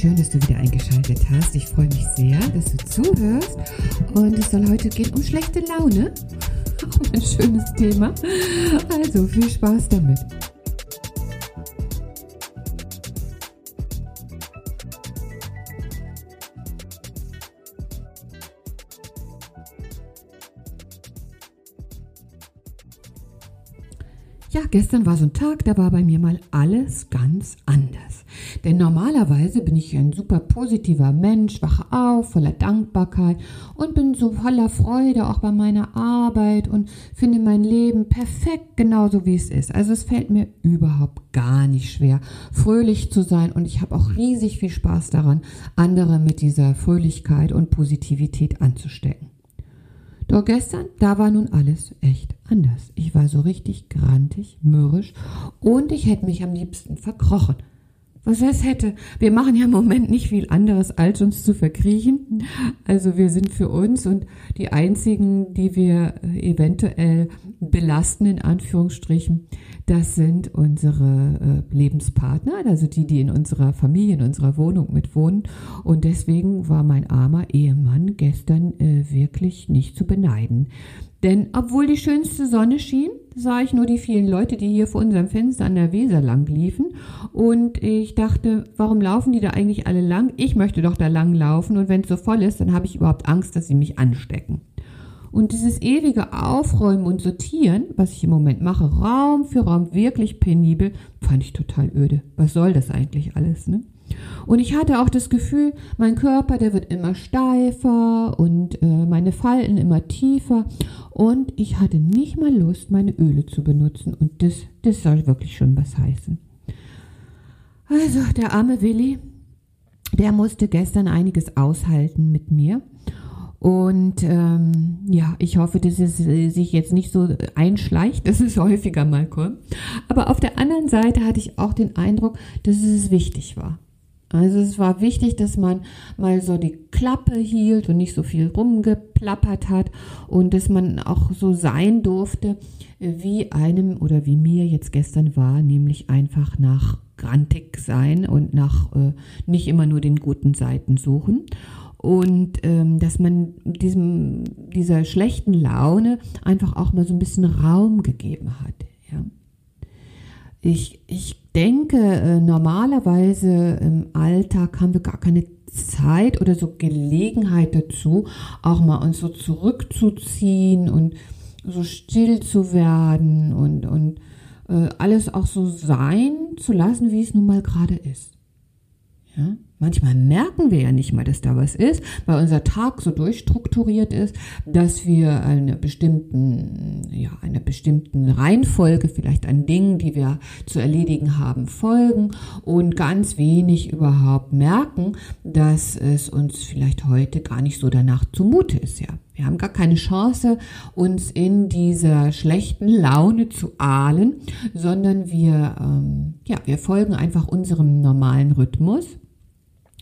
Schön, dass du wieder eingeschaltet hast. Ich freue mich sehr, dass du zuhörst. Und es soll heute gehen um schlechte Laune. Auch ein schönes Thema. Also viel Spaß damit. Ja, gestern war so ein Tag, da war bei mir mal alles ganz anders. Denn normalerweise bin ich ein super positiver Mensch, wache auf, voller Dankbarkeit und bin so voller Freude auch bei meiner Arbeit und finde mein Leben perfekt genauso wie es ist. Also es fällt mir überhaupt gar nicht schwer, fröhlich zu sein und ich habe auch riesig viel Spaß daran, andere mit dieser Fröhlichkeit und Positivität anzustecken. Doch gestern, da war nun alles echt anders. Ich war so richtig grantig, mürrisch und ich hätte mich am liebsten verkrochen. Was heißt hätte? Wir machen ja im Moment nicht viel anderes, als uns zu verkriechen. Also wir sind für uns und die einzigen, die wir eventuell belasten, in Anführungsstrichen, das sind unsere äh, Lebenspartner, also die, die in unserer Familie, in unserer Wohnung mitwohnen. Und deswegen war mein armer Ehemann gestern äh, wirklich nicht zu beneiden. Denn obwohl die schönste Sonne schien, sah ich nur die vielen Leute, die hier vor unserem Fenster an der Weser lang liefen. Und ich dachte, warum laufen die da eigentlich alle lang? Ich möchte doch da lang laufen. Und wenn es so voll ist, dann habe ich überhaupt Angst, dass sie mich anstecken. Und dieses ewige Aufräumen und Sortieren, was ich im Moment mache, Raum für Raum, wirklich penibel, fand ich total öde. Was soll das eigentlich alles, ne? Und ich hatte auch das Gefühl, mein Körper, der wird immer steifer und äh, meine Falten immer tiefer. Und ich hatte nicht mal Lust, meine Öle zu benutzen. Und das, das soll wirklich schon was heißen. Also, der arme Willi, der musste gestern einiges aushalten mit mir. Und ähm, ja, ich hoffe, dass es äh, sich jetzt nicht so einschleicht, dass es häufiger mal kommt. Aber auf der anderen Seite hatte ich auch den Eindruck, dass es wichtig war. Also es war wichtig, dass man mal so die Klappe hielt und nicht so viel rumgeplappert hat und dass man auch so sein durfte, wie einem oder wie mir jetzt gestern war, nämlich einfach nach grantig sein und nach äh, nicht immer nur den guten Seiten suchen und ähm, dass man diesem dieser schlechten Laune einfach auch mal so ein bisschen Raum gegeben hat. Ja. Ich, ich denke, äh, normalerweise im Alltag haben wir gar keine Zeit oder so Gelegenheit dazu, auch mal uns so zurückzuziehen und so still zu werden und, und äh, alles auch so sein zu lassen, wie es nun mal gerade ist. Ja? Manchmal merken wir ja nicht mal, dass da was ist, weil unser Tag so durchstrukturiert ist, dass wir eine bestimmten, ja, einer bestimmten Reihenfolge vielleicht an Dingen, die wir zu erledigen haben, folgen und ganz wenig überhaupt merken, dass es uns vielleicht heute gar nicht so danach zumute ist, ja. Wir haben gar keine Chance, uns in dieser schlechten Laune zu ahlen, sondern wir, ähm, ja, wir folgen einfach unserem normalen Rhythmus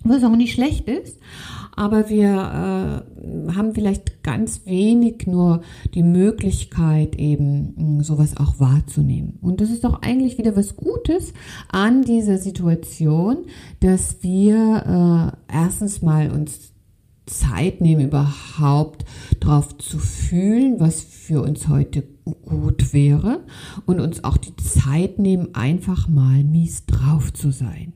was auch nicht schlecht ist, aber wir äh, haben vielleicht ganz wenig nur die Möglichkeit, eben mh, sowas auch wahrzunehmen. Und das ist doch eigentlich wieder was Gutes an dieser Situation, dass wir äh, erstens mal uns Zeit nehmen, überhaupt drauf zu fühlen, was für uns heute gut wäre. Und uns auch die Zeit nehmen, einfach mal mies drauf zu sein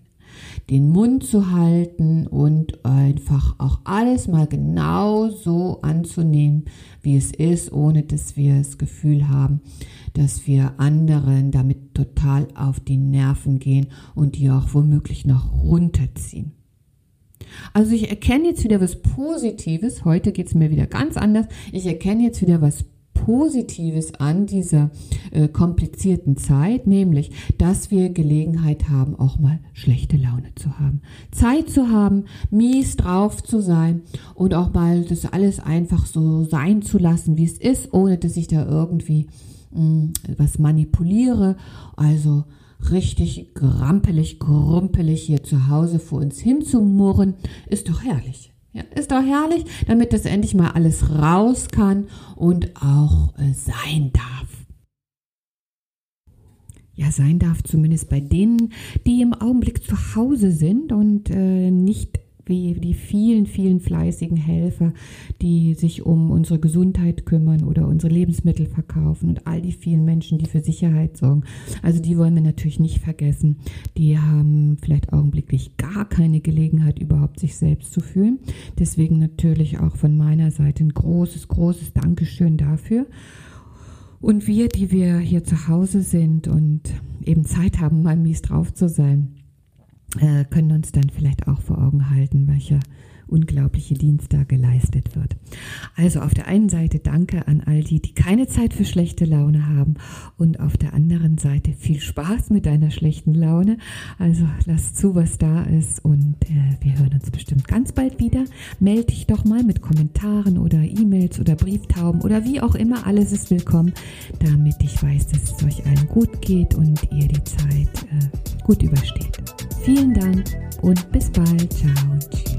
den Mund zu halten und einfach auch alles mal genau so anzunehmen, wie es ist, ohne dass wir das Gefühl haben, dass wir anderen damit total auf die Nerven gehen und die auch womöglich noch runterziehen. Also ich erkenne jetzt wieder was Positives. Heute geht es mir wieder ganz anders. Ich erkenne jetzt wieder was Positives an dieser äh, komplizierten Zeit, nämlich, dass wir Gelegenheit haben, auch mal schlechte Laune zu haben. Zeit zu haben, mies drauf zu sein und auch mal das alles einfach so sein zu lassen, wie es ist, ohne dass ich da irgendwie mh, hm, was manipuliere. Also richtig grampelig, grumpelig hier zu Hause vor uns hinzumurren, ist doch herrlich. Ja, ist doch herrlich, damit das endlich mal alles raus kann und auch äh, sein darf. ja sein darf, zumindest bei denen, die im Augenblick zu Hause sind und äh, nicht wie die vielen, vielen fleißigen Helfer, die sich um unsere Gesundheit kümmern oder unsere Lebensmittel verkaufen und all die vielen Menschen, die für Sicherheit sorgen. Also die wollen wir natürlich nicht vergessen. Die haben vielleicht augenblicklich gar keine Gelegenheit, überhaupt sich selbst zu fühlen. Deswegen natürlich auch von meiner Seite ein großes, großes Dankeschön dafür. Und wir, die wir hier zu Hause sind und eben Zeit haben, mal mies drauf zu sein, äh, können uns dann vielleicht auch vor Augen halten, welcher unglaubliche Dienst da geleistet wird. Also auf der einen Seite danke an all die, die keine Zeit für schlechte Laune haben und auf der anderen Seite viel Spaß mit deiner schlechten Laune. Also lass zu, was da ist und äh, wir hören uns bestimmt ganz bald wieder. Melde dich doch mal mit Kommentaren oder E-Mails oder Brieftauben oder wie auch immer. Alles ist willkommen, damit ich weiß, dass es euch allen gut geht und ihr die Zeit äh, gut übersteht. Vielen Dank und bis bald. Ciao. Tschüss.